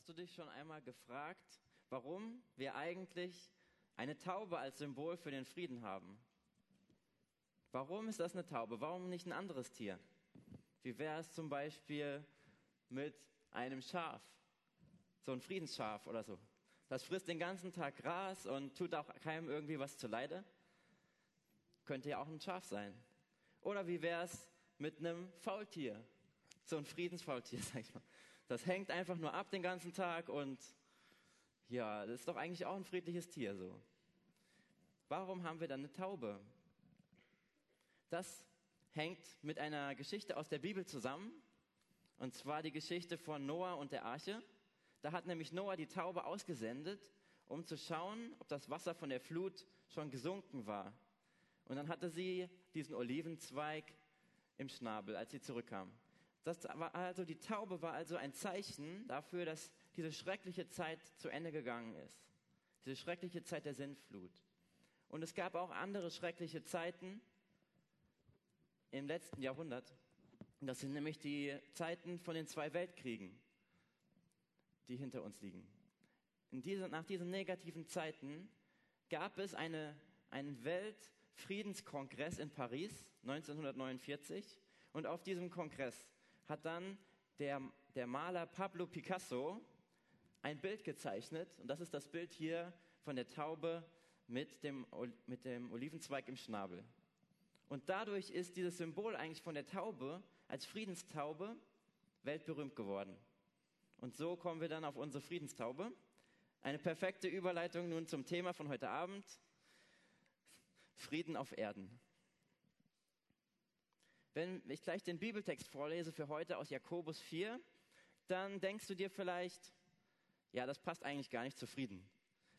Hast du dich schon einmal gefragt, warum wir eigentlich eine Taube als Symbol für den Frieden haben? Warum ist das eine Taube? Warum nicht ein anderes Tier? Wie wäre es zum Beispiel mit einem Schaf? So ein Friedensschaf oder so. Das frisst den ganzen Tag Gras und tut auch keinem irgendwie was zuleide. Könnte ja auch ein Schaf sein. Oder wie wäre es mit einem Faultier? So ein Friedensfaultier, sag ich mal. Das hängt einfach nur ab den ganzen Tag und ja, das ist doch eigentlich auch ein friedliches Tier so. Warum haben wir dann eine Taube? Das hängt mit einer Geschichte aus der Bibel zusammen, und zwar die Geschichte von Noah und der Arche. Da hat nämlich Noah die Taube ausgesendet, um zu schauen, ob das Wasser von der Flut schon gesunken war. Und dann hatte sie diesen Olivenzweig im Schnabel, als sie zurückkam. Das war also, die Taube war also ein Zeichen dafür, dass diese schreckliche Zeit zu Ende gegangen ist. Diese schreckliche Zeit der Sintflut. Und es gab auch andere schreckliche Zeiten im letzten Jahrhundert. Das sind nämlich die Zeiten von den zwei Weltkriegen, die hinter uns liegen. Diese, nach diesen negativen Zeiten gab es eine, einen Weltfriedenskongress in Paris 1949. Und auf diesem Kongress hat dann der, der Maler Pablo Picasso ein Bild gezeichnet. Und das ist das Bild hier von der Taube mit dem, mit dem Olivenzweig im Schnabel. Und dadurch ist dieses Symbol eigentlich von der Taube als Friedenstaube weltberühmt geworden. Und so kommen wir dann auf unsere Friedenstaube. Eine perfekte Überleitung nun zum Thema von heute Abend. Frieden auf Erden. Wenn ich gleich den Bibeltext vorlese für heute aus Jakobus 4, dann denkst du dir vielleicht, ja, das passt eigentlich gar nicht zu Frieden.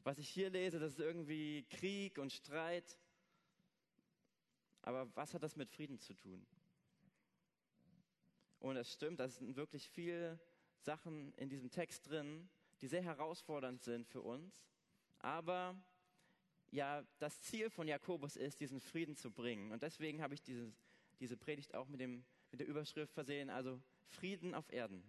Was ich hier lese, das ist irgendwie Krieg und Streit. Aber was hat das mit Frieden zu tun? Und es stimmt, da sind wirklich viele Sachen in diesem Text drin, die sehr herausfordernd sind für uns. Aber ja, das Ziel von Jakobus ist, diesen Frieden zu bringen. Und deswegen habe ich dieses diese Predigt auch mit, dem, mit der Überschrift versehen, also Frieden auf Erden.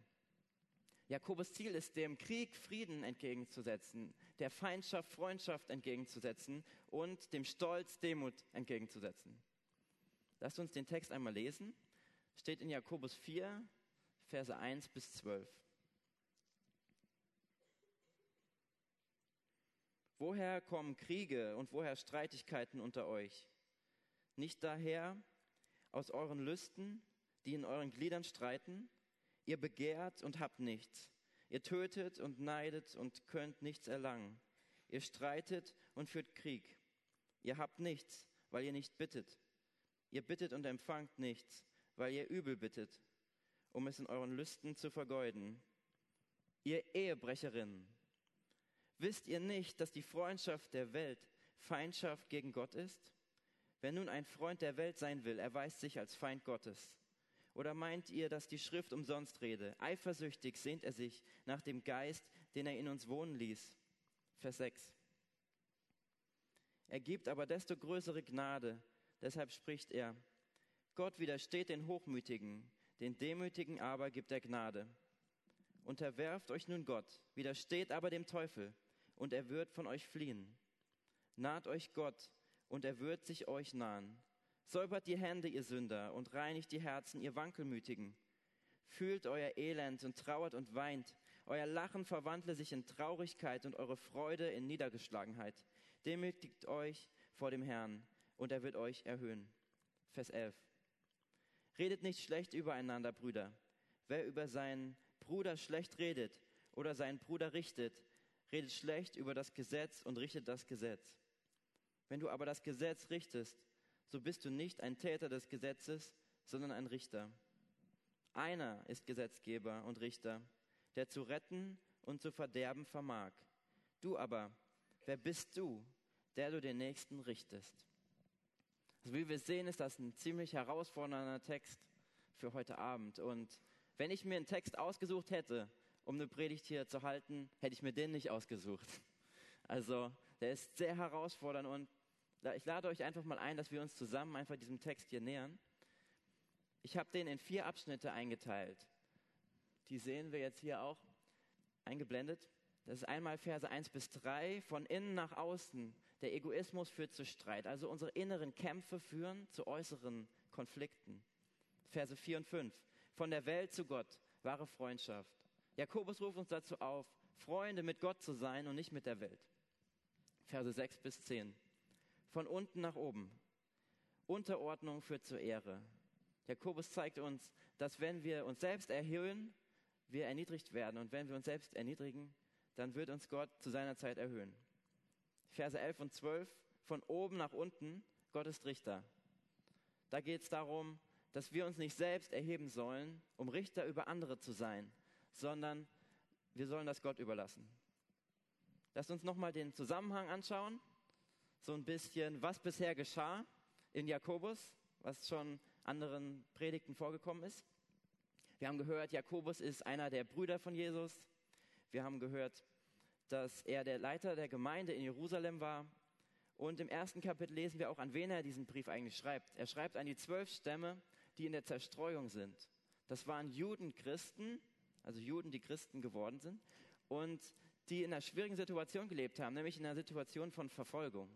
Jakobus Ziel ist, dem Krieg Frieden entgegenzusetzen, der Feindschaft Freundschaft entgegenzusetzen und dem Stolz Demut entgegenzusetzen. Lasst uns den Text einmal lesen. Steht in Jakobus 4, Verse 1 bis 12. Woher kommen Kriege und woher Streitigkeiten unter euch? Nicht daher, aus euren Lüsten, die in euren Gliedern streiten? Ihr begehrt und habt nichts. Ihr tötet und neidet und könnt nichts erlangen. Ihr streitet und führt Krieg. Ihr habt nichts, weil ihr nicht bittet. Ihr bittet und empfangt nichts, weil ihr übel bittet, um es in euren Lüsten zu vergeuden. Ihr Ehebrecherinnen, wisst ihr nicht, dass die Freundschaft der Welt Feindschaft gegen Gott ist? Wer nun ein Freund der Welt sein will, erweist sich als Feind Gottes. Oder meint ihr, dass die Schrift umsonst rede? Eifersüchtig sehnt er sich nach dem Geist, den er in uns wohnen ließ. Vers 6. Er gibt aber desto größere Gnade. Deshalb spricht er, Gott widersteht den Hochmütigen, den Demütigen aber gibt er Gnade. Unterwerft euch nun Gott, widersteht aber dem Teufel, und er wird von euch fliehen. Naht euch Gott, und er wird sich euch nahen. Säubert die Hände, ihr Sünder, und reinigt die Herzen, ihr Wankelmütigen. Fühlt euer Elend und trauert und weint. Euer Lachen verwandle sich in Traurigkeit und eure Freude in Niedergeschlagenheit. Demütigt euch vor dem Herrn, und er wird euch erhöhen. Vers 11. Redet nicht schlecht übereinander, Brüder. Wer über seinen Bruder schlecht redet oder seinen Bruder richtet, redet schlecht über das Gesetz und richtet das Gesetz. Wenn du aber das Gesetz richtest, so bist du nicht ein Täter des Gesetzes, sondern ein Richter. Einer ist Gesetzgeber und Richter, der zu retten und zu verderben vermag. Du aber, wer bist du, der du den Nächsten richtest? Also wie wir sehen, ist das ein ziemlich herausfordernder Text für heute Abend. Und wenn ich mir einen Text ausgesucht hätte, um eine Predigt hier zu halten, hätte ich mir den nicht ausgesucht. Also der ist sehr herausfordernd und ich lade euch einfach mal ein, dass wir uns zusammen einfach diesem Text hier nähern. Ich habe den in vier Abschnitte eingeteilt. Die sehen wir jetzt hier auch eingeblendet. Das ist einmal Verse 1 bis 3, von innen nach außen. Der Egoismus führt zu Streit. Also unsere inneren Kämpfe führen zu äußeren Konflikten. Verse 4 und 5. Von der Welt zu Gott, wahre Freundschaft. Jakobus ruft uns dazu auf, Freunde mit Gott zu sein und nicht mit der Welt. Verse 6 bis 10. Von unten nach oben. Unterordnung führt zur Ehre. Jakobus zeigt uns, dass wenn wir uns selbst erhöhen, wir erniedrigt werden. Und wenn wir uns selbst erniedrigen, dann wird uns Gott zu seiner Zeit erhöhen. Verse 11 und 12, von oben nach unten, Gott ist Richter. Da geht es darum, dass wir uns nicht selbst erheben sollen, um Richter über andere zu sein, sondern wir sollen das Gott überlassen. Lasst uns nochmal den Zusammenhang anschauen, so ein bisschen, was bisher geschah in Jakobus, was schon anderen Predigten vorgekommen ist. Wir haben gehört, Jakobus ist einer der Brüder von Jesus. Wir haben gehört, dass er der Leiter der Gemeinde in Jerusalem war. Und im ersten Kapitel lesen wir auch, an wen er diesen Brief eigentlich schreibt. Er schreibt an die zwölf Stämme, die in der Zerstreuung sind. Das waren Juden, Christen, also Juden, die Christen geworden sind und die in einer schwierigen Situation gelebt haben, nämlich in einer Situation von Verfolgung.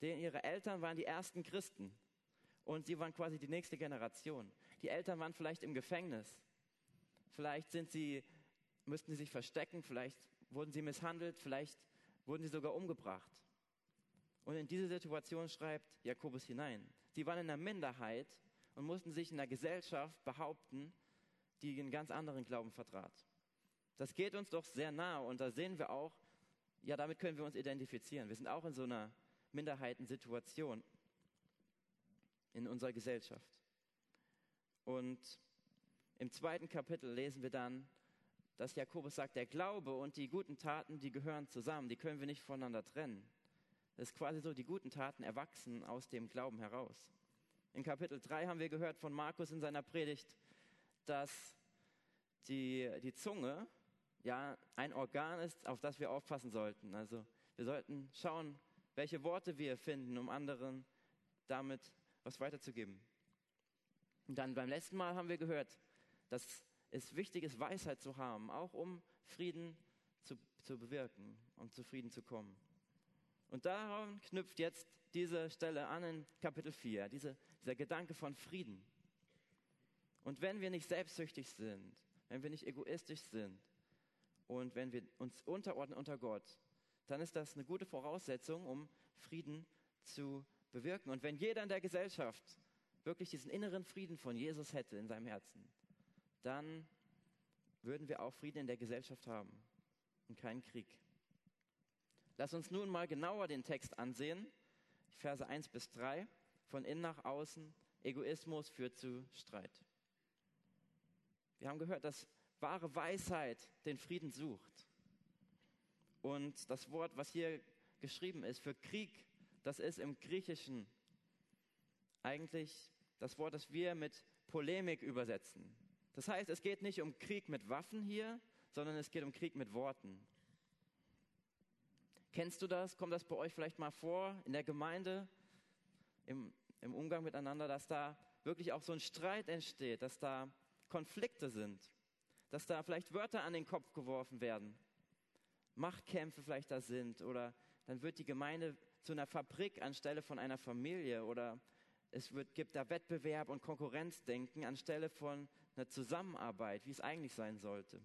Denn ihre Eltern waren die ersten Christen und sie waren quasi die nächste Generation. Die Eltern waren vielleicht im Gefängnis. Vielleicht sind sie müssten sie sich verstecken, vielleicht wurden sie misshandelt, vielleicht wurden sie sogar umgebracht. Und in diese Situation schreibt Jakobus hinein. Sie waren in einer Minderheit und mussten sich in einer Gesellschaft behaupten, die einen ganz anderen Glauben vertrat. Das geht uns doch sehr nah und da sehen wir auch, ja, damit können wir uns identifizieren. Wir sind auch in so einer Minderheitensituation in unserer Gesellschaft. Und im zweiten Kapitel lesen wir dann, dass Jakobus sagt, der Glaube und die guten Taten, die gehören zusammen, die können wir nicht voneinander trennen. Das ist quasi so, die guten Taten erwachsen aus dem Glauben heraus. In Kapitel 3 haben wir gehört von Markus in seiner Predigt, dass die, die Zunge ja ein Organ ist, auf das wir aufpassen sollten. Also wir sollten schauen, welche Worte wir finden, um anderen damit was weiterzugeben. Und dann beim letzten Mal haben wir gehört, dass es wichtig ist, Weisheit zu haben, auch um Frieden zu, zu bewirken und zu Frieden zu kommen. Und daran knüpft jetzt diese Stelle an in Kapitel 4, diese, dieser Gedanke von Frieden. Und wenn wir nicht selbstsüchtig sind, wenn wir nicht egoistisch sind und wenn wir uns unterordnen unter Gott, dann ist das eine gute Voraussetzung, um Frieden zu bewirken. Und wenn jeder in der Gesellschaft wirklich diesen inneren Frieden von Jesus hätte in seinem Herzen, dann würden wir auch Frieden in der Gesellschaft haben und keinen Krieg. Lass uns nun mal genauer den Text ansehen. Verse 1 bis 3. Von innen nach außen. Egoismus führt zu Streit. Wir haben gehört, dass wahre Weisheit den Frieden sucht. Und das Wort, was hier geschrieben ist für Krieg, das ist im Griechischen eigentlich das Wort, das wir mit Polemik übersetzen. Das heißt, es geht nicht um Krieg mit Waffen hier, sondern es geht um Krieg mit Worten. Kennst du das? Kommt das bei euch vielleicht mal vor in der Gemeinde, im, im Umgang miteinander, dass da wirklich auch so ein Streit entsteht, dass da Konflikte sind, dass da vielleicht Wörter an den Kopf geworfen werden, Machtkämpfe vielleicht da sind oder dann wird die Gemeinde zu einer Fabrik anstelle von einer Familie oder es wird, gibt da Wettbewerb und Konkurrenzdenken anstelle von einer Zusammenarbeit, wie es eigentlich sein sollte.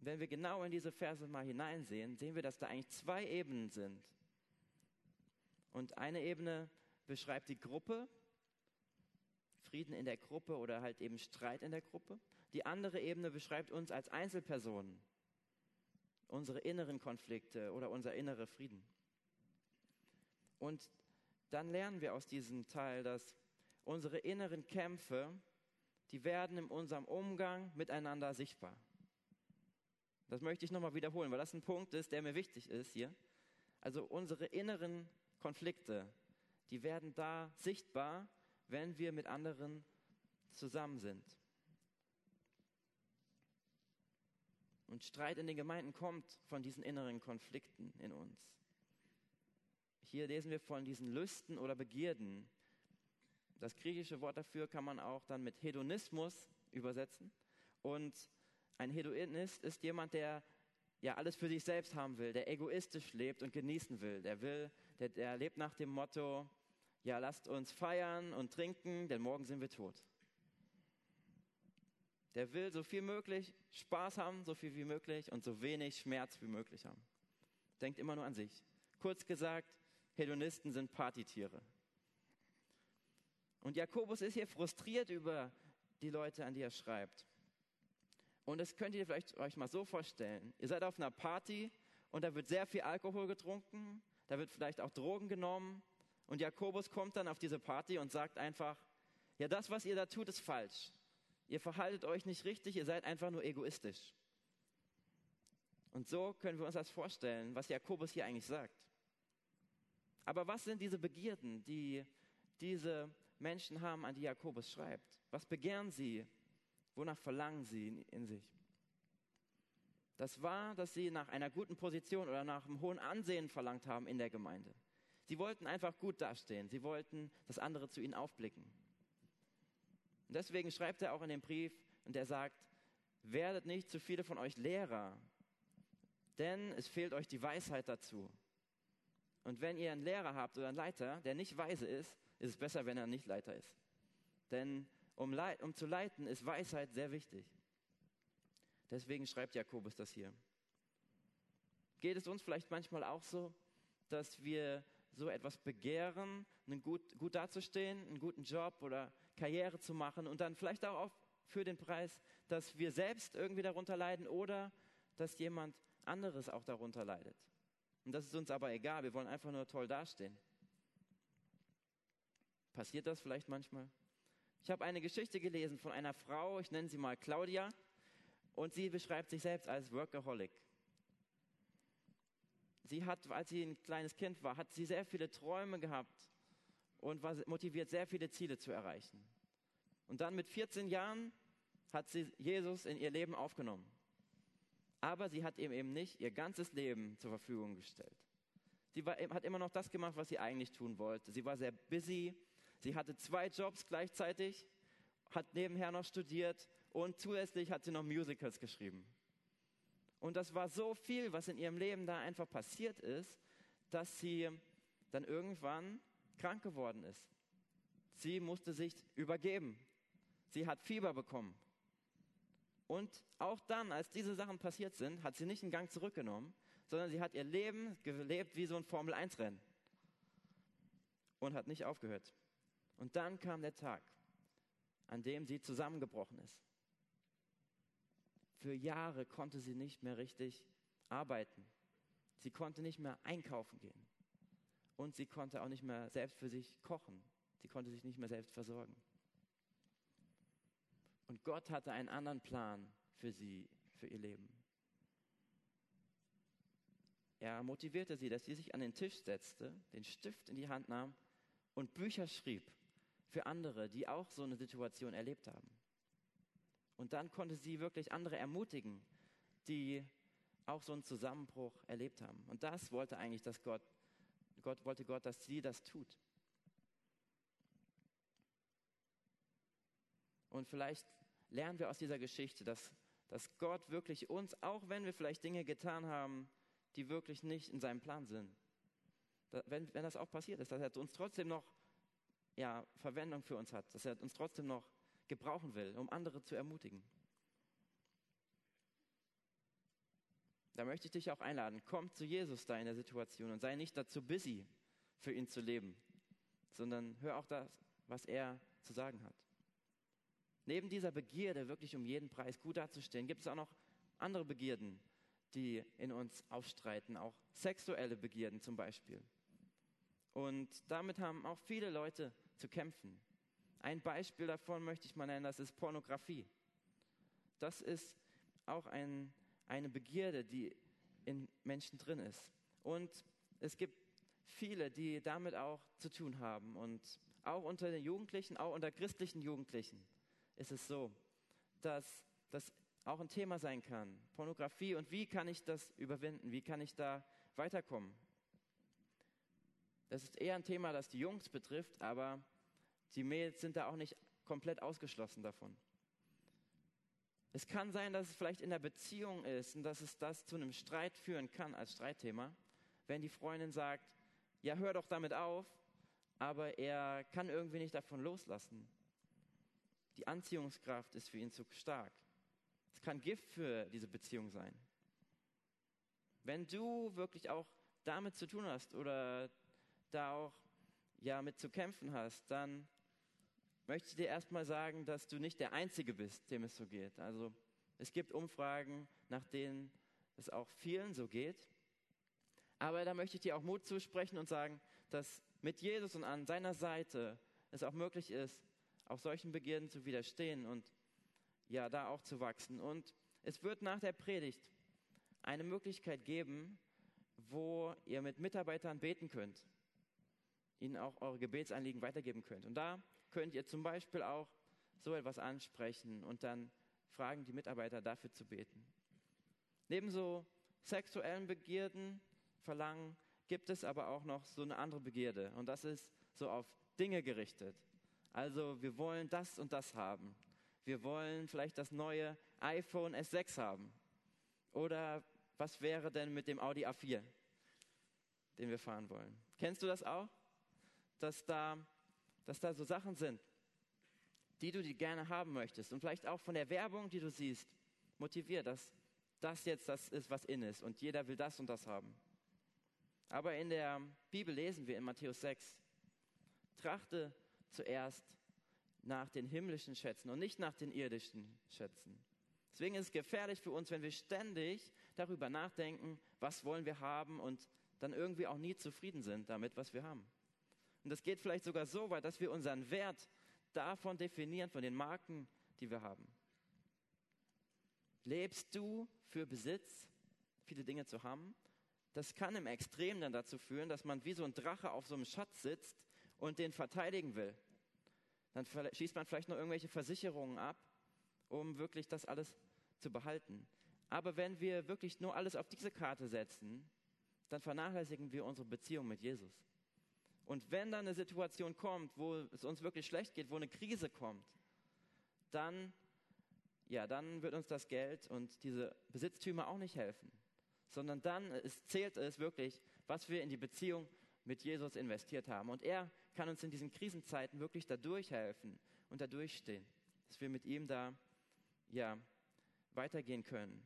Wenn wir genau in diese Verse mal hineinsehen, sehen wir, dass da eigentlich zwei Ebenen sind. Und eine Ebene beschreibt die Gruppe, Frieden in der Gruppe oder halt eben Streit in der Gruppe. Die andere Ebene beschreibt uns als Einzelpersonen, unsere inneren Konflikte oder unser innerer Frieden. Und dann lernen wir aus diesem Teil, dass unsere inneren Kämpfe, die werden in unserem Umgang miteinander sichtbar. Das möchte ich nochmal wiederholen, weil das ein Punkt ist, der mir wichtig ist hier. Also unsere inneren Konflikte, die werden da sichtbar, wenn wir mit anderen zusammen sind. Und Streit in den Gemeinden kommt von diesen inneren Konflikten in uns. Hier lesen wir von diesen Lüsten oder Begierden, das griechische Wort dafür kann man auch dann mit Hedonismus übersetzen. Und Ein Hedonist ist jemand, der ja alles für sich selbst haben will, der egoistisch lebt und genießen will. Der will, der, der lebt nach dem Motto, ja, lasst uns feiern und trinken, denn morgen sind wir tot. Der will so viel möglich Spaß haben, so viel wie möglich und so wenig Schmerz wie möglich haben. Denkt immer nur an sich. Kurz gesagt, Hedonisten sind Partytiere. Und Jakobus ist hier frustriert über die Leute, an die er schreibt. Und das könnt ihr vielleicht euch mal so vorstellen. Ihr seid auf einer Party und da wird sehr viel Alkohol getrunken, da wird vielleicht auch Drogen genommen. Und Jakobus kommt dann auf diese Party und sagt einfach, ja, das, was ihr da tut, ist falsch. Ihr verhaltet euch nicht richtig, ihr seid einfach nur egoistisch. Und so können wir uns das vorstellen, was Jakobus hier eigentlich sagt. Aber was sind diese Begierden, die diese Menschen haben, an die Jakobus schreibt? Was begehren sie? Wonach verlangen sie in sich? Das war, dass sie nach einer guten Position oder nach einem hohen Ansehen verlangt haben in der Gemeinde. Sie wollten einfach gut dastehen. Sie wollten, dass andere zu ihnen aufblicken. Und deswegen schreibt er auch in dem Brief, und er sagt, werdet nicht zu viele von euch Lehrer, denn es fehlt euch die Weisheit dazu. Und wenn ihr einen Lehrer habt oder einen Leiter, der nicht weise ist, ist es besser, wenn er nicht Leiter ist. Denn um, um zu leiten ist Weisheit sehr wichtig. Deswegen schreibt Jakobus das hier. Geht es uns vielleicht manchmal auch so, dass wir so etwas begehren, gut, gut dazustehen, einen guten Job oder Karriere zu machen und dann vielleicht auch für den Preis, dass wir selbst irgendwie darunter leiden oder dass jemand anderes auch darunter leidet. Und das ist uns aber egal, wir wollen einfach nur toll dastehen. Passiert das vielleicht manchmal? Ich habe eine Geschichte gelesen von einer Frau, ich nenne sie mal Claudia, und sie beschreibt sich selbst als Workaholic. Sie hat, als sie ein kleines Kind war, hat sie sehr viele Träume gehabt und war motiviert, sehr viele Ziele zu erreichen. Und dann mit 14 Jahren hat sie Jesus in ihr Leben aufgenommen. Aber sie hat ihm eben nicht ihr ganzes Leben zur Verfügung gestellt. Sie war, hat immer noch das gemacht, was sie eigentlich tun wollte. Sie war sehr busy. Sie hatte zwei Jobs gleichzeitig, hat nebenher noch studiert und zusätzlich hat sie noch Musicals geschrieben. Und das war so viel, was in ihrem Leben da einfach passiert ist, dass sie dann irgendwann krank geworden ist. Sie musste sich übergeben. Sie hat Fieber bekommen. Und auch dann, als diese Sachen passiert sind, hat sie nicht einen Gang zurückgenommen, sondern sie hat ihr Leben gelebt wie so ein Formel-1-Rennen und hat nicht aufgehört. Und dann kam der Tag, an dem sie zusammengebrochen ist. Für Jahre konnte sie nicht mehr richtig arbeiten. Sie konnte nicht mehr einkaufen gehen. Und sie konnte auch nicht mehr selbst für sich kochen. Sie konnte sich nicht mehr selbst versorgen. Und Gott hatte einen anderen Plan für sie, für ihr Leben. Er motivierte sie, dass sie sich an den Tisch setzte, den Stift in die Hand nahm und Bücher schrieb für andere, die auch so eine Situation erlebt haben. Und dann konnte sie wirklich andere ermutigen, die auch so einen Zusammenbruch erlebt haben. Und das wollte eigentlich, dass Gott, Gott wollte Gott, dass sie das tut. Und vielleicht lernen wir aus dieser Geschichte, dass, dass Gott wirklich uns, auch wenn wir vielleicht Dinge getan haben, die wirklich nicht in seinem Plan sind, da, wenn, wenn das auch passiert ist, dass er uns trotzdem noch ja, Verwendung für uns hat, dass er uns trotzdem noch gebrauchen will, um andere zu ermutigen. Da möchte ich dich auch einladen, komm zu Jesus da in der Situation und sei nicht dazu busy, für ihn zu leben, sondern hör auch das, was er zu sagen hat. Neben dieser Begierde, wirklich um jeden Preis gut dazustehen, gibt es auch noch andere Begierden, die in uns aufstreiten, auch sexuelle Begierden zum Beispiel. Und damit haben auch viele Leute zu kämpfen. Ein Beispiel davon möchte ich mal nennen, das ist Pornografie. Das ist auch ein, eine Begierde, die in Menschen drin ist. Und es gibt viele, die damit auch zu tun haben. Und auch unter den Jugendlichen, auch unter christlichen Jugendlichen ist es so, dass das auch ein Thema sein kann. Pornografie und wie kann ich das überwinden? Wie kann ich da weiterkommen? Das ist eher ein Thema, das die Jungs betrifft, aber die Mädels sind da auch nicht komplett ausgeschlossen davon. Es kann sein, dass es vielleicht in der Beziehung ist und dass es das zu einem Streit führen kann als Streitthema, wenn die Freundin sagt, ja, hör doch damit auf, aber er kann irgendwie nicht davon loslassen. Die Anziehungskraft ist für ihn zu stark. Es kann Gift für diese Beziehung sein. Wenn du wirklich auch damit zu tun hast oder da auch ja mit zu kämpfen hast, dann möchte ich dir erstmal sagen, dass du nicht der Einzige bist, dem es so geht. Also es gibt Umfragen, nach denen es auch vielen so geht. Aber da möchte ich dir auch Mut zusprechen und sagen, dass mit Jesus und an seiner Seite es auch möglich ist, auch solchen Begierden zu widerstehen und ja, da auch zu wachsen. Und es wird nach der Predigt eine Möglichkeit geben, wo ihr mit Mitarbeitern beten könnt, ihnen auch eure Gebetsanliegen weitergeben könnt. Und da könnt ihr zum Beispiel auch so etwas ansprechen und dann fragen die Mitarbeiter dafür zu beten. Neben so sexuellen Begierden, Verlangen, gibt es aber auch noch so eine andere Begierde und das ist so auf Dinge gerichtet. Also wir wollen das und das haben. Wir wollen vielleicht das neue iPhone S6 haben. Oder was wäre denn mit dem Audi A4, den wir fahren wollen? Kennst du das auch? Dass da, dass da so Sachen sind, die du die gerne haben möchtest und vielleicht auch von der Werbung, die du siehst, motiviert, dass das jetzt das ist, was in ist und jeder will das und das haben. Aber in der Bibel lesen wir in Matthäus 6, trachte zuerst nach den himmlischen Schätzen und nicht nach den irdischen Schätzen. Deswegen ist es gefährlich für uns, wenn wir ständig darüber nachdenken, was wollen wir haben und dann irgendwie auch nie zufrieden sind damit, was wir haben. Und das geht vielleicht sogar so weit, dass wir unseren Wert davon definieren, von den Marken, die wir haben. Lebst du für Besitz, viele Dinge zu haben? Das kann im Extrem dann dazu führen, dass man wie so ein Drache auf so einem Schatz sitzt und den verteidigen will. Dann schießt man vielleicht noch irgendwelche Versicherungen ab, um wirklich das alles zu behalten. Aber wenn wir wirklich nur alles auf diese Karte setzen, dann vernachlässigen wir unsere Beziehung mit Jesus. Und wenn dann eine Situation kommt, wo es uns wirklich schlecht geht, wo eine Krise kommt, dann, ja, dann wird uns das Geld und diese Besitztümer auch nicht helfen, sondern dann es zählt es wirklich, was wir in die Beziehung mit Jesus investiert haben. Und er kann uns in diesen Krisenzeiten wirklich da durchhelfen und da durchstehen, dass wir mit ihm da, ja, weitergehen können.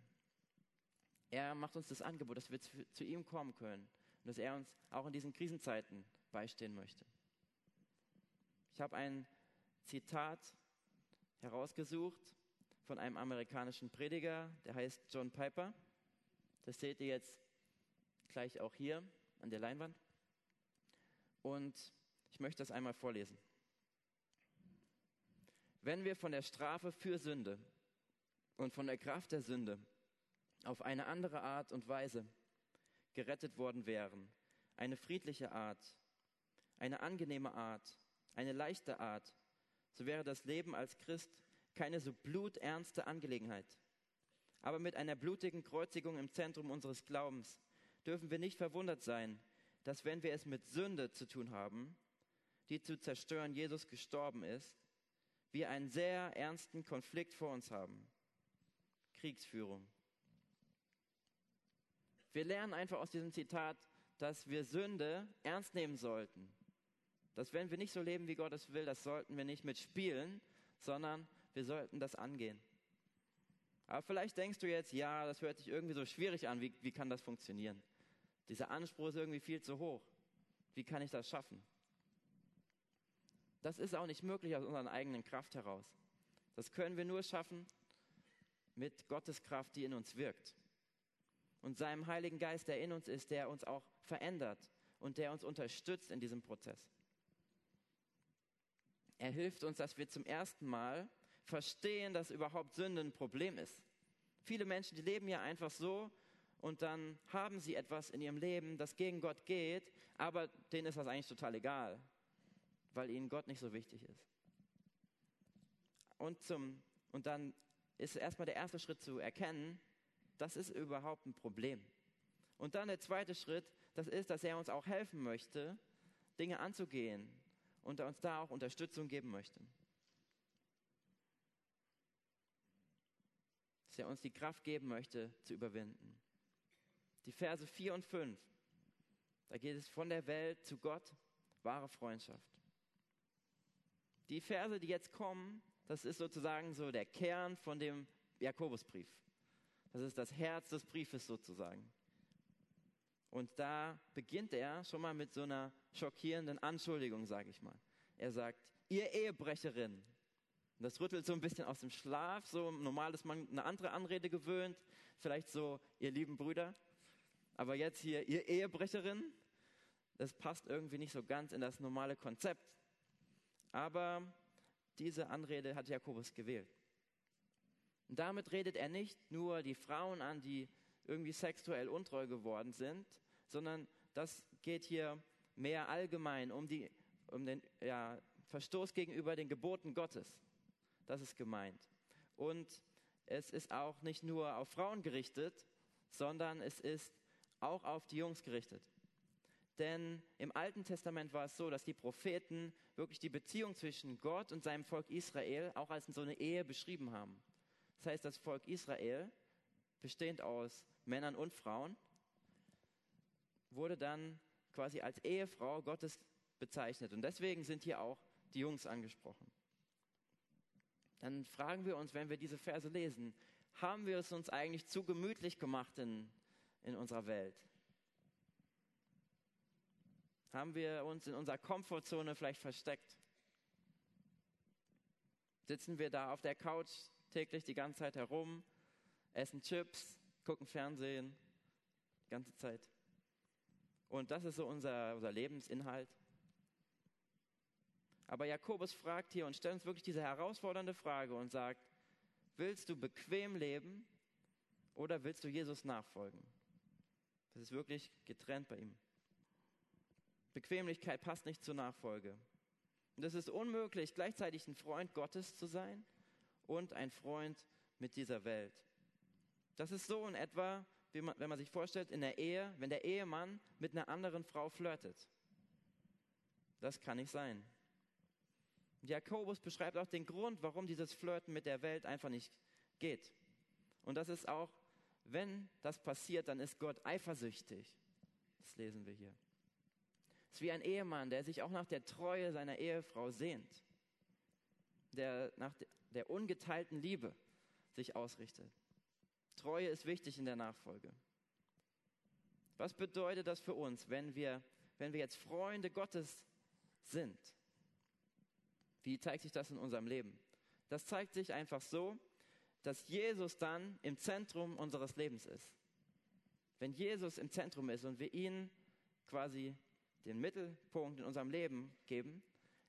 Er macht uns das Angebot, dass wir zu, zu ihm kommen können und dass er uns auch in diesen Krisenzeiten beistehen möchte. Ich habe ein Zitat herausgesucht von einem amerikanischen Prediger, der heißt John Piper. Das seht ihr jetzt gleich auch hier an der Leinwand. Und ich möchte das einmal vorlesen. Wenn wir von der Strafe für Sünde und von der Kraft der Sünde auf eine andere Art und Weise gerettet worden wären, eine friedliche Art, eine angenehme Art, eine leichte Art, so wäre das Leben als Christ keine so bluternste Angelegenheit. Aber mit einer blutigen Kreuzigung im Zentrum unseres Glaubens dürfen wir nicht verwundert sein, dass wenn wir es mit Sünde zu tun haben, die zu zerstören Jesus gestorben ist, wir einen sehr ernsten Konflikt vor uns haben. Kriegsführung. Wir lernen einfach aus diesem Zitat, dass wir Sünde ernst nehmen sollten. Dass wenn wir nicht so leben, wie Gott es will, das sollten wir nicht mitspielen, sondern wir sollten das angehen. Aber vielleicht denkst du jetzt, ja, das hört sich irgendwie so schwierig an, wie, wie kann das funktionieren? Dieser Anspruch ist irgendwie viel zu hoch. Wie kann ich das schaffen? Das ist auch nicht möglich aus unserer eigenen Kraft heraus. Das können wir nur schaffen mit Gottes Kraft, die in uns wirkt. Und seinem Heiligen Geist, der in uns ist, der uns auch verändert und der uns unterstützt in diesem Prozess. Er hilft uns, dass wir zum ersten Mal verstehen, dass überhaupt Sünde ein Problem ist. Viele Menschen, die leben ja einfach so und dann haben sie etwas in ihrem Leben, das gegen Gott geht, aber denen ist das eigentlich total egal, weil ihnen Gott nicht so wichtig ist. Und, zum, und dann ist erstmal der erste Schritt zu erkennen, das ist überhaupt ein Problem. Und dann der zweite Schritt, das ist, dass er uns auch helfen möchte, Dinge anzugehen, und uns da auch Unterstützung geben möchte. dass er uns die Kraft geben möchte, zu überwinden. Die Verse 4 und 5, da geht es von der Welt zu Gott, wahre Freundschaft. Die Verse, die jetzt kommen, das ist sozusagen so der Kern von dem Jakobusbrief. Das ist das Herz des Briefes sozusagen. Und da beginnt er schon mal mit so einer schockierenden Anschuldigung, sage ich mal. Er sagt, ihr Ehebrecherin. Das rüttelt so ein bisschen aus dem Schlaf. So normal ist man eine andere Anrede gewöhnt. Vielleicht so, ihr lieben Brüder. Aber jetzt hier, ihr Ehebrecherin. Das passt irgendwie nicht so ganz in das normale Konzept. Aber diese Anrede hat Jakobus gewählt. Und damit redet er nicht nur die Frauen an, die irgendwie sexuell untreu geworden sind, sondern das geht hier mehr allgemein um, die, um den ja, Verstoß gegenüber den Geboten Gottes. Das ist gemeint. Und es ist auch nicht nur auf Frauen gerichtet, sondern es ist auch auf die Jungs gerichtet. Denn im Alten Testament war es so, dass die Propheten wirklich die Beziehung zwischen Gott und seinem Volk Israel auch als so eine Ehe beschrieben haben. Das heißt, das Volk Israel, bestehend aus Männern und Frauen, wurde dann quasi als Ehefrau Gottes bezeichnet. Und deswegen sind hier auch die Jungs angesprochen. Dann fragen wir uns, wenn wir diese Verse lesen, haben wir es uns eigentlich zu gemütlich gemacht in, in unserer Welt? Haben wir uns in unserer Komfortzone vielleicht versteckt? Sitzen wir da auf der Couch täglich die ganze Zeit herum, essen Chips, gucken Fernsehen, die ganze Zeit. Und das ist so unser, unser Lebensinhalt. Aber Jakobus fragt hier und stellt uns wirklich diese herausfordernde Frage und sagt, willst du bequem leben oder willst du Jesus nachfolgen? Das ist wirklich getrennt bei ihm. Bequemlichkeit passt nicht zur Nachfolge. Und es ist unmöglich, gleichzeitig ein Freund Gottes zu sein und ein Freund mit dieser Welt. Das ist so in etwa, man, wenn man sich vorstellt, in der Ehe, wenn der Ehemann mit einer anderen Frau flirtet. Das kann nicht sein. Jakobus beschreibt auch den Grund, warum dieses Flirten mit der Welt einfach nicht geht. Und das ist auch, wenn das passiert, dann ist Gott eifersüchtig. Das lesen wir hier. Es ist wie ein Ehemann, der sich auch nach der Treue seiner Ehefrau sehnt, der nach der ungeteilten Liebe sich ausrichtet. Treue ist wichtig in der Nachfolge. Was bedeutet das für uns, wenn wir, wenn wir jetzt Freunde Gottes sind? Wie zeigt sich das in unserem Leben? Das zeigt sich einfach so, dass Jesus dann im Zentrum unseres Lebens ist. Wenn Jesus im Zentrum ist und wir ihn quasi den Mittelpunkt in unserem Leben geben,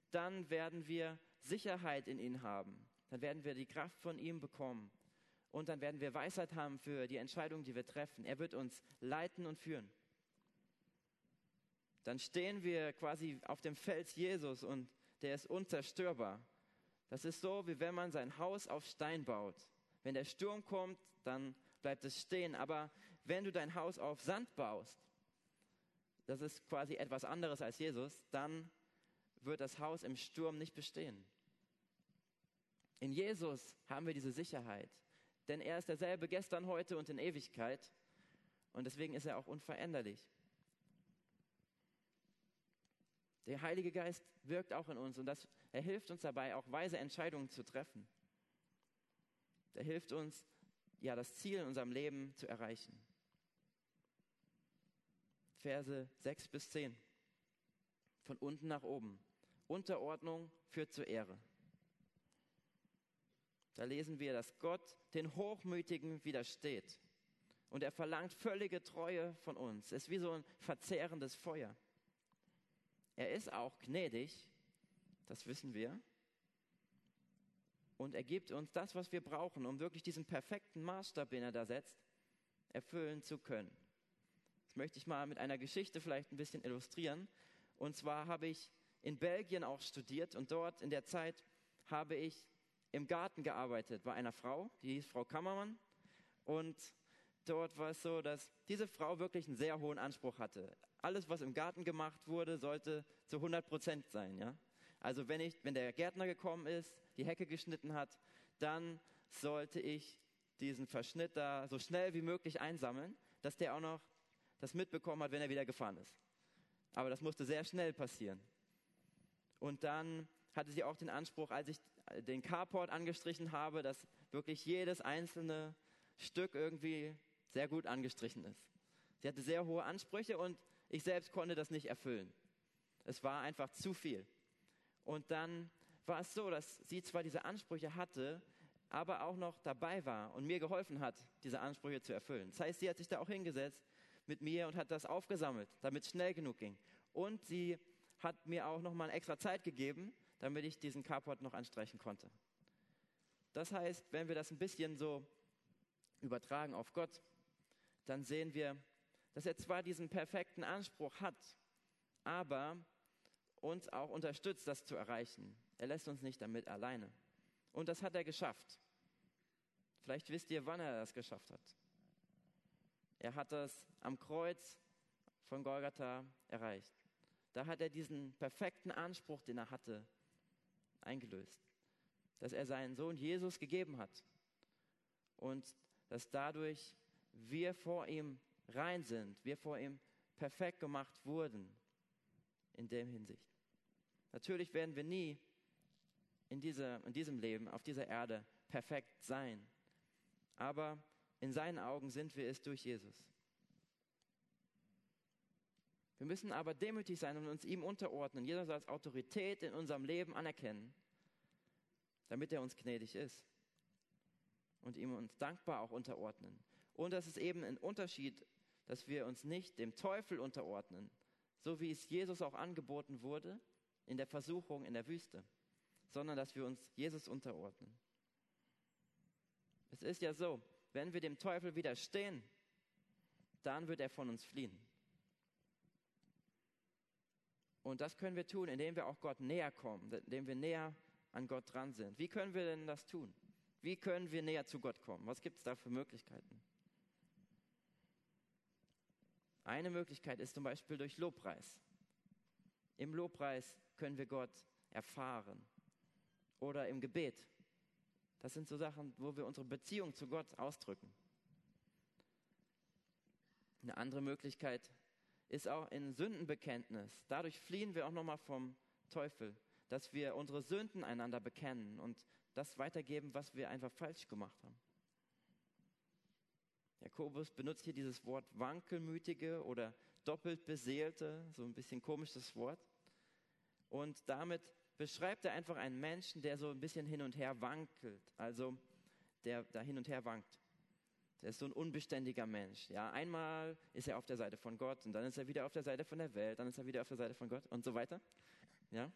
dann werden wir Sicherheit in ihn haben. Dann werden wir die Kraft von ihm bekommen. Und dann werden wir Weisheit haben für die Entscheidungen, die wir treffen. Er wird uns leiten und führen. Dann stehen wir quasi auf dem Fels Jesus und der ist unzerstörbar. Das ist so, wie wenn man sein Haus auf Stein baut. Wenn der Sturm kommt, dann bleibt es stehen. Aber wenn du dein Haus auf Sand baust, das ist quasi etwas anderes als Jesus, dann wird das Haus im Sturm nicht bestehen. In Jesus haben wir diese Sicherheit, denn er ist derselbe gestern, heute und in Ewigkeit und deswegen ist er auch unveränderlich. Der Heilige Geist wirkt auch in uns und das, er hilft uns dabei, auch weise Entscheidungen zu treffen. Er hilft uns, ja, das Ziel in unserem Leben zu erreichen. Verse 6 bis 10. Von unten nach oben. Unterordnung führt zur Ehre. Da lesen wir, dass Gott den Hochmütigen widersteht. Und er verlangt völlige Treue von uns. Es ist wie so ein verzehrendes Feuer. Er ist auch gnädig, das wissen wir. Und er gibt uns das, was wir brauchen, um wirklich diesen perfekten Maßstab, den er da setzt, erfüllen zu können. Das möchte ich mal mit einer Geschichte vielleicht ein bisschen illustrieren. Und zwar habe ich in Belgien auch studiert und dort in der Zeit habe ich im Garten gearbeitet bei einer Frau, die hieß Frau Kammermann. Und dort war es so, dass diese Frau wirklich einen sehr hohen Anspruch hatte. Alles, was im Garten gemacht wurde, sollte zu 100 Prozent sein. Ja? Also wenn, ich, wenn der Gärtner gekommen ist, die Hecke geschnitten hat, dann sollte ich diesen Verschnitt da so schnell wie möglich einsammeln, dass der auch noch das mitbekommen hat, wenn er wieder gefahren ist. Aber das musste sehr schnell passieren. Und dann hatte sie auch den Anspruch, als ich den Carport angestrichen habe, dass wirklich jedes einzelne Stück irgendwie sehr gut angestrichen ist. Sie hatte sehr hohe Ansprüche und ich selbst konnte das nicht erfüllen. Es war einfach zu viel. Und dann war es so, dass sie zwar diese Ansprüche hatte, aber auch noch dabei war und mir geholfen hat, diese Ansprüche zu erfüllen. Das heißt, sie hat sich da auch hingesetzt mit mir und hat das aufgesammelt, damit es schnell genug ging. Und sie hat mir auch noch mal extra Zeit gegeben, damit ich diesen Carport noch anstreichen konnte. Das heißt, wenn wir das ein bisschen so übertragen auf Gott, dann sehen wir, dass er zwar diesen perfekten Anspruch hat, aber uns auch unterstützt, das zu erreichen. Er lässt uns nicht damit alleine. Und das hat er geschafft. Vielleicht wisst ihr, wann er das geschafft hat. Er hat das am Kreuz von Golgatha erreicht. Da hat er diesen perfekten Anspruch, den er hatte, eingelöst. Dass er seinen Sohn Jesus gegeben hat. Und dass dadurch wir vor ihm rein sind, wir vor ihm perfekt gemacht wurden in dem Hinsicht. Natürlich werden wir nie in, diese, in diesem Leben, auf dieser Erde perfekt sein. Aber in seinen Augen sind wir es durch Jesus. Wir müssen aber demütig sein und uns ihm unterordnen, jeder als Autorität in unserem Leben anerkennen, damit er uns gnädig ist und ihm uns dankbar auch unterordnen. Und das ist eben ein Unterschied, dass wir uns nicht dem Teufel unterordnen, so wie es Jesus auch angeboten wurde in der Versuchung in der Wüste, sondern dass wir uns Jesus unterordnen. Es ist ja so, wenn wir dem Teufel widerstehen, dann wird er von uns fliehen. Und das können wir tun, indem wir auch Gott näher kommen, indem wir näher an Gott dran sind. Wie können wir denn das tun? Wie können wir näher zu Gott kommen? Was gibt es da für Möglichkeiten? Eine Möglichkeit ist zum Beispiel durch Lobpreis. Im Lobpreis können wir Gott erfahren. Oder im Gebet. Das sind so Sachen, wo wir unsere Beziehung zu Gott ausdrücken. Eine andere Möglichkeit ist auch in Sündenbekenntnis. Dadurch fliehen wir auch nochmal vom Teufel, dass wir unsere Sünden einander bekennen und das weitergeben, was wir einfach falsch gemacht haben. Jakobus benutzt hier dieses Wort wankelmütige oder doppelt beseelte, so ein bisschen komisches Wort. Und damit beschreibt er einfach einen Menschen, der so ein bisschen hin und her wankelt, also der da hin und her wankt. Der ist so ein unbeständiger Mensch. Ja, einmal ist er auf der Seite von Gott und dann ist er wieder auf der Seite von der Welt, dann ist er wieder auf der Seite von Gott und so weiter. Ja.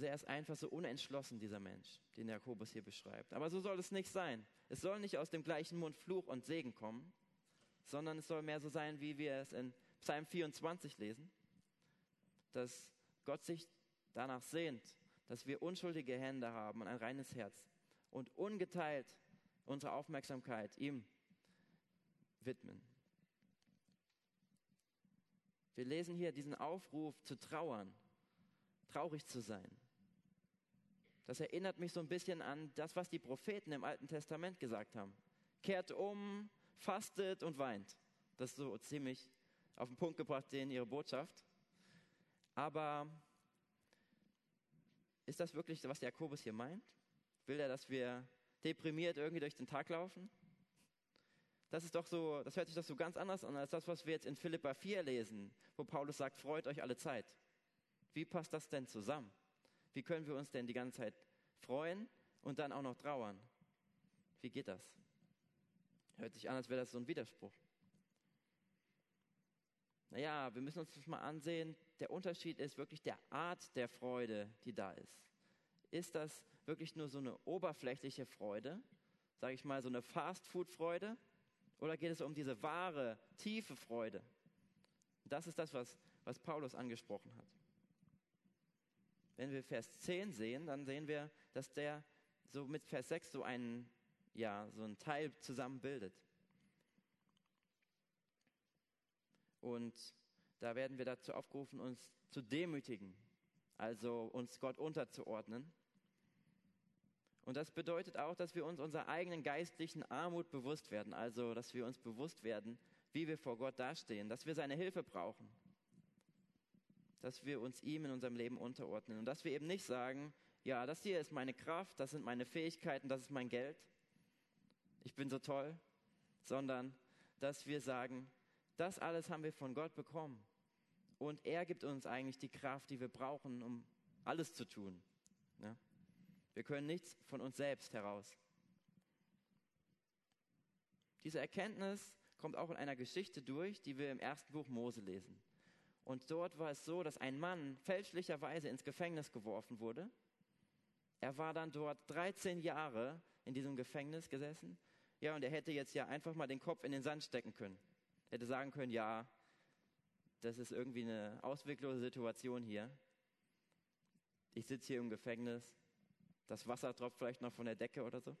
Er ist einfach so unentschlossen, dieser Mensch, den Jakobus hier beschreibt. Aber so soll es nicht sein. Es soll nicht aus dem gleichen Mund Fluch und Segen kommen, sondern es soll mehr so sein, wie wir es in Psalm 24 lesen, dass Gott sich danach sehnt, dass wir unschuldige Hände haben und ein reines Herz und ungeteilt unsere Aufmerksamkeit ihm widmen. Wir lesen hier diesen Aufruf zu trauern, traurig zu sein. Das erinnert mich so ein bisschen an das, was die Propheten im Alten Testament gesagt haben. Kehrt um, fastet und weint. Das ist so ziemlich auf den Punkt gebracht in ihre Botschaft. Aber ist das wirklich, was Jakobus hier meint? Will er, dass wir deprimiert irgendwie durch den Tag laufen? Das ist doch so, das hört sich doch so ganz anders an als das, was wir jetzt in Philippa 4 lesen, wo Paulus sagt, freut euch alle Zeit. Wie passt das denn zusammen? Wie können wir uns denn die ganze Zeit freuen und dann auch noch trauern? Wie geht das? Hört sich an, als wäre das so ein Widerspruch. Naja, wir müssen uns das mal ansehen. Der Unterschied ist wirklich der Art der Freude, die da ist. Ist das wirklich nur so eine oberflächliche Freude, sage ich mal, so eine Fast-Food-Freude? Oder geht es um diese wahre, tiefe Freude? Das ist das, was, was Paulus angesprochen hat. Wenn wir Vers 10 sehen, dann sehen wir, dass der so mit Vers 6 so einen, ja, so einen Teil zusammen bildet. Und da werden wir dazu aufgerufen, uns zu demütigen, also uns Gott unterzuordnen Und das bedeutet auch, dass wir uns unserer eigenen geistlichen Armut bewusst werden, also dass wir uns bewusst werden, wie wir vor Gott dastehen, dass wir seine Hilfe brauchen, dass wir uns ihm in unserem Leben unterordnen. Und dass wir eben nicht sagen, ja, das hier ist meine Kraft, das sind meine Fähigkeiten, das ist mein Geld, ich bin so toll, sondern dass wir sagen, das alles haben wir von Gott bekommen. Und er gibt uns eigentlich die Kraft, die wir brauchen, um alles zu tun. Ja? Wir können nichts von uns selbst heraus. Diese Erkenntnis kommt auch in einer Geschichte durch, die wir im ersten Buch Mose lesen. Und dort war es so, dass ein Mann fälschlicherweise ins Gefängnis geworfen wurde. Er war dann dort 13 Jahre in diesem Gefängnis gesessen. Ja, und er hätte jetzt ja einfach mal den Kopf in den Sand stecken können. Er hätte sagen können, ja, das ist irgendwie eine ausweglose Situation hier. Ich sitze hier im Gefängnis, das Wasser tropft vielleicht noch von der Decke oder so.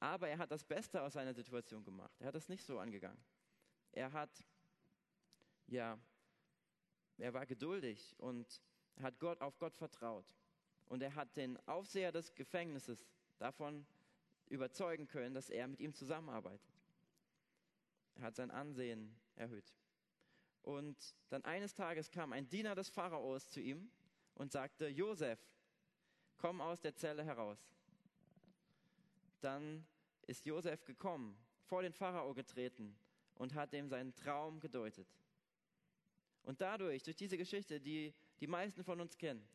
Aber er hat das Beste aus seiner Situation gemacht. Er hat es nicht so angegangen. Er hat, ja, er war geduldig und hat Gott auf Gott vertraut. Und er hat den Aufseher des Gefängnisses davon überzeugen können, dass er mit ihm zusammenarbeitet. Er hat sein Ansehen erhöht. Und dann eines Tages kam ein Diener des Pharaos zu ihm und sagte, Josef, komm aus der Zelle heraus. Dann ist Josef gekommen, vor den Pharao getreten und hat ihm seinen Traum gedeutet. Und dadurch, durch diese Geschichte, die die meisten von uns kennen,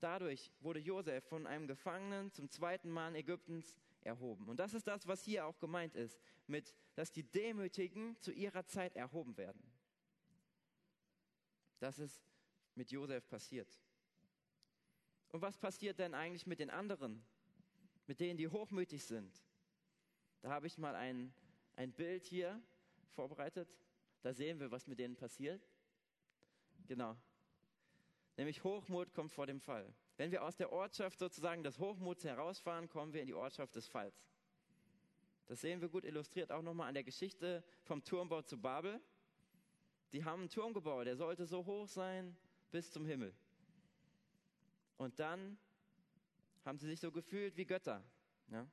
dadurch wurde Josef von einem Gefangenen zum zweiten Mann Ägyptens erhoben. Und das ist das, was hier auch gemeint ist, mit, dass die Demütigen zu ihrer Zeit erhoben werden. Das ist mit Josef passiert. Und was passiert denn eigentlich mit den anderen, mit denen, die hochmütig sind? Da habe ich mal ein, ein Bild hier vorbereitet. Da sehen wir, was mit denen passiert. Genau. Nämlich Hochmut kommt vor dem Fall. Wenn wir aus der Ortschaft sozusagen des Hochmuts herausfahren, kommen wir in die Ortschaft des Falls. Das sehen wir gut illustriert auch nochmal an der Geschichte vom Turmbau zu Babel. Die haben einen Turm gebaut, der sollte so hoch sein bis zum Himmel. Und dann haben sie sich so gefühlt wie Götter. Ja?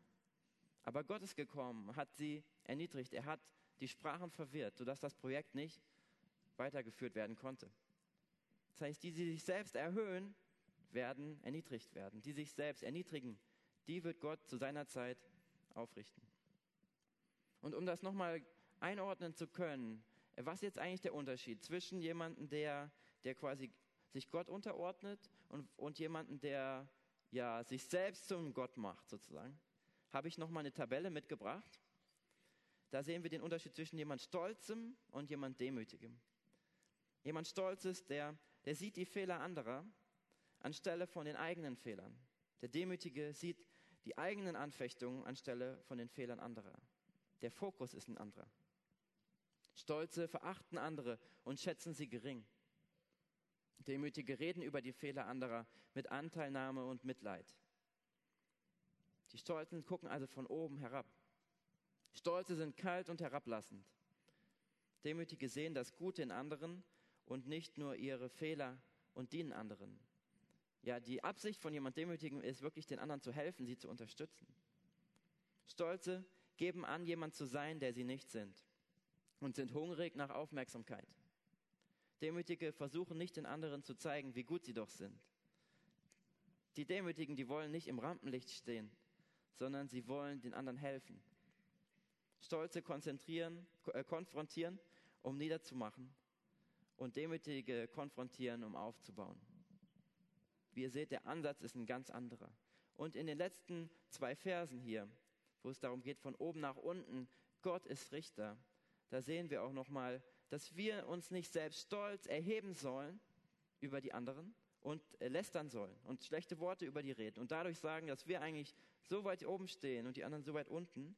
Aber Gott ist gekommen, hat sie erniedrigt. Er hat die Sprachen verwirrt, sodass das Projekt nicht weitergeführt werden konnte. Das heißt, die, die sich selbst erhöhen, werden erniedrigt werden. Die sich selbst erniedrigen, die wird Gott zu seiner Zeit aufrichten. Und um das nochmal einordnen zu können, was ist jetzt eigentlich der Unterschied zwischen jemandem, der, der quasi sich Gott unterordnet und, und jemanden, der ja, sich selbst zum Gott macht, sozusagen, habe ich nochmal eine Tabelle mitgebracht. Da sehen wir den Unterschied zwischen jemand Stolzem und jemand Demütigem. Jemand Stolzes, der, der sieht die Fehler anderer anstelle von den eigenen Fehlern. Der Demütige sieht die eigenen Anfechtungen anstelle von den Fehlern anderer. Der Fokus ist ein anderer. Stolze verachten andere und schätzen sie gering. Demütige reden über die Fehler anderer mit Anteilnahme und Mitleid. Die Stolzen gucken also von oben herab. Stolze sind kalt und herablassend. Demütige sehen das Gute in anderen und nicht nur ihre Fehler und dienen anderen. Ja, die Absicht von jemand Demütigen ist wirklich den anderen zu helfen, sie zu unterstützen. Stolze geben an, jemand zu sein, der sie nicht sind und sind hungrig nach Aufmerksamkeit. Demütige versuchen nicht den anderen zu zeigen, wie gut sie doch sind. Die Demütigen, die wollen nicht im Rampenlicht stehen, sondern sie wollen den anderen helfen. Stolze konzentrieren, äh, konfrontieren, um niederzumachen und Demütige konfrontieren, um aufzubauen. Wie ihr seht, der Ansatz ist ein ganz anderer. Und in den letzten zwei Versen hier, wo es darum geht, von oben nach unten, Gott ist Richter, da sehen wir auch nochmal, dass wir uns nicht selbst stolz erheben sollen über die anderen und lästern sollen und schlechte Worte über die reden und dadurch sagen, dass wir eigentlich so weit oben stehen und die anderen so weit unten,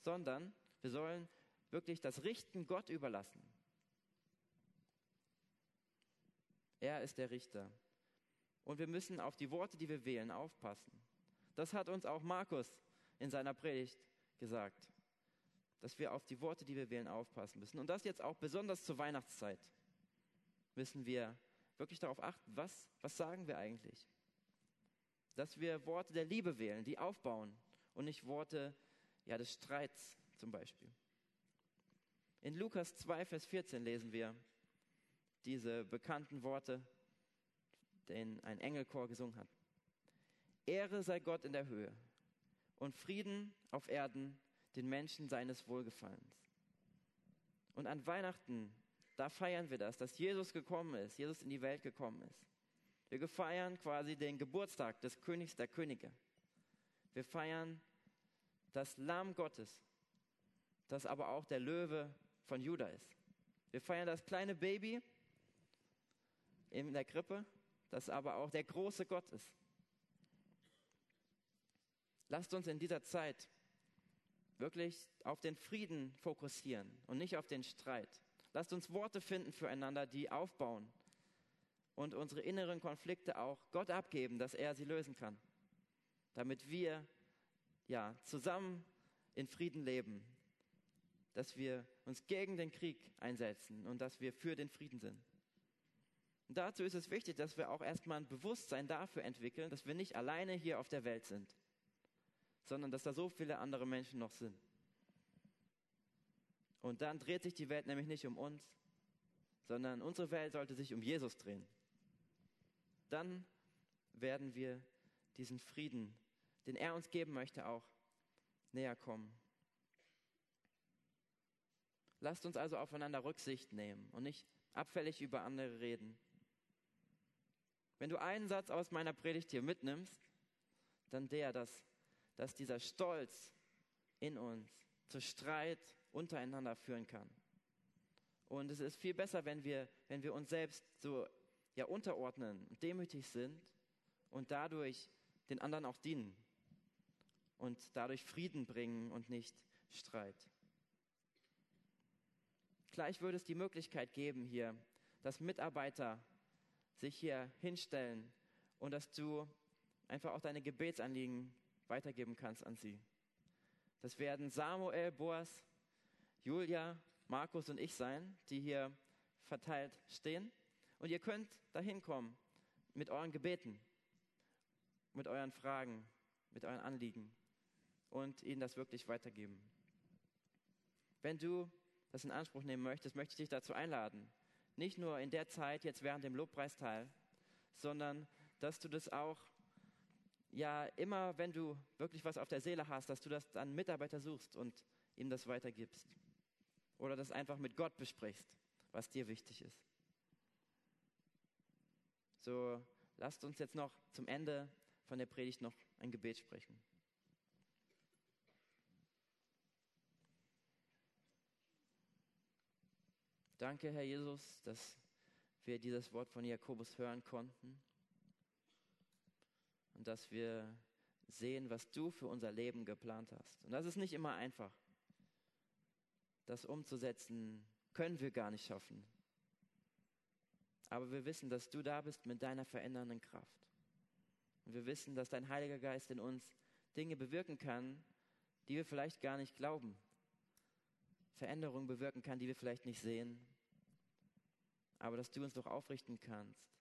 sondern wir sollen wirklich das Richten Gott überlassen. Er ist der Richter. Und wir müssen auf die Worte, die wir wählen, aufpassen. Das hat uns auch Markus in seiner Predigt gesagt dass wir auf die Worte, die wir wählen, aufpassen müssen. Und das jetzt auch besonders zur Weihnachtszeit müssen wir wirklich darauf achten, was, was sagen wir eigentlich? dass wir Worte der Liebe wählen, die aufbauen und nicht Worte ja, des Streits zum Beispiel. In Lukas 2, Vers 14 lesen wir diese bekannten Worte, den ein Engelchor gesungen hat. Ehre sei Gott in der Höhe und Frieden auf Erden den Menschen seines Wohlgefallens. Und an Weihnachten, da feiern wir das, dass Jesus gekommen ist, Jesus in die Welt gekommen ist. Wir feiern quasi den Geburtstag des Königs der Könige. Wir feiern das Lamm Gottes, das aber auch der Löwe von Juda ist. Wir feiern das kleine Baby in der Krippe, das aber auch der große Gott ist. Lasst uns in dieser Zeit wirklich auf den Frieden fokussieren und nicht auf den Streit. Lasst uns Worte finden füreinander, die aufbauen und unsere inneren Konflikte auch Gott abgeben, dass er sie lösen kann, damit wir ja zusammen in Frieden leben, dass wir uns gegen den Krieg einsetzen und dass wir für den Frieden sind. Und dazu ist es wichtig, dass wir auch erstmal ein Bewusstsein dafür entwickeln, dass wir nicht alleine hier auf der Welt sind sondern dass da so viele andere Menschen noch sind. Und dann dreht sich die Welt nämlich nicht um uns, sondern unsere Welt sollte sich um Jesus drehen. Dann werden wir diesen Frieden, den er uns geben möchte, auch näher kommen. Lasst uns also aufeinander Rücksicht nehmen und nicht abfällig über andere reden. Wenn du einen Satz aus meiner Predigt hier mitnimmst, dann der, dass dass dieser Stolz in uns zu Streit untereinander führen kann. Und es ist viel besser, wenn wir, wenn wir uns selbst so ja, unterordnen und demütig sind und dadurch den anderen auch dienen und dadurch Frieden bringen und nicht Streit. Gleich würde es die Möglichkeit geben hier, dass Mitarbeiter sich hier hinstellen und dass du einfach auch deine Gebetsanliegen weitergeben kannst an sie. Das werden Samuel, Boas, Julia, Markus und ich sein, die hier verteilt stehen. Und ihr könnt dahin kommen mit euren Gebeten, mit euren Fragen, mit euren Anliegen und ihnen das wirklich weitergeben. Wenn du das in Anspruch nehmen möchtest, möchte ich dich dazu einladen. Nicht nur in der Zeit, jetzt während dem Lobpreisteil, sondern dass du das auch ja immer, wenn du wirklich was auf der Seele hast, dass du das dann Mitarbeiter suchst und ihm das weitergibst. Oder das einfach mit Gott besprichst, was dir wichtig ist. So, lasst uns jetzt noch zum Ende von der Predigt noch ein Gebet sprechen. Danke, Herr Jesus, dass wir dieses Wort von Jakobus hören konnten und dass wir sehen, was du für unser Leben geplant hast. Und das ist nicht immer einfach. Das umzusetzen können wir gar nicht schaffen. Aber wir wissen, dass du da bist mit deiner verändernden Kraft. Und wir wissen, dass dein Heiliger Geist in uns Dinge bewirken kann, die wir vielleicht gar nicht glauben. Veränderungen bewirken kann, die wir vielleicht nicht sehen. Aber dass du uns doch aufrichten kannst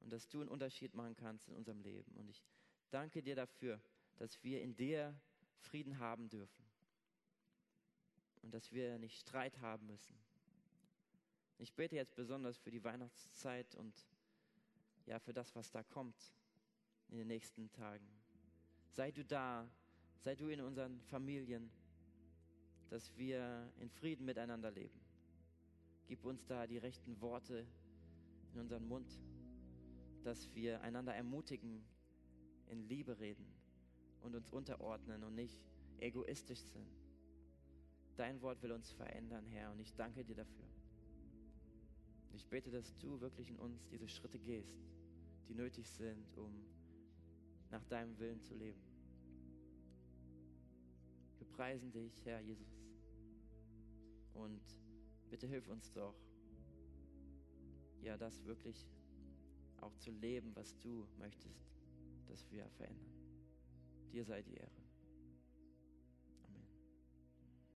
und dass du einen Unterschied machen kannst in unserem Leben. Und ich danke dir dafür, dass wir in dir Frieden haben dürfen und dass wir nicht Streit haben müssen. Ich bete jetzt besonders für die Weihnachtszeit und ja, für das, was da kommt in den nächsten Tagen. Sei du da, sei du in unseren Familien, dass wir in Frieden miteinander leben. Gib uns da die rechten Worte in unseren Mund dass wir einander ermutigen, in Liebe reden und uns unterordnen und nicht egoistisch sind. Dein Wort will uns verändern, Herr, und ich danke dir dafür. Ich bete, dass du wirklich in uns diese Schritte gehst, die nötig sind, um nach deinem Willen zu leben. Wir preisen dich, Herr Jesus. Und bitte hilf uns doch, ja, das wirklich auch zu leben, was du möchtest, dass wir verändern. Dir sei die Ehre.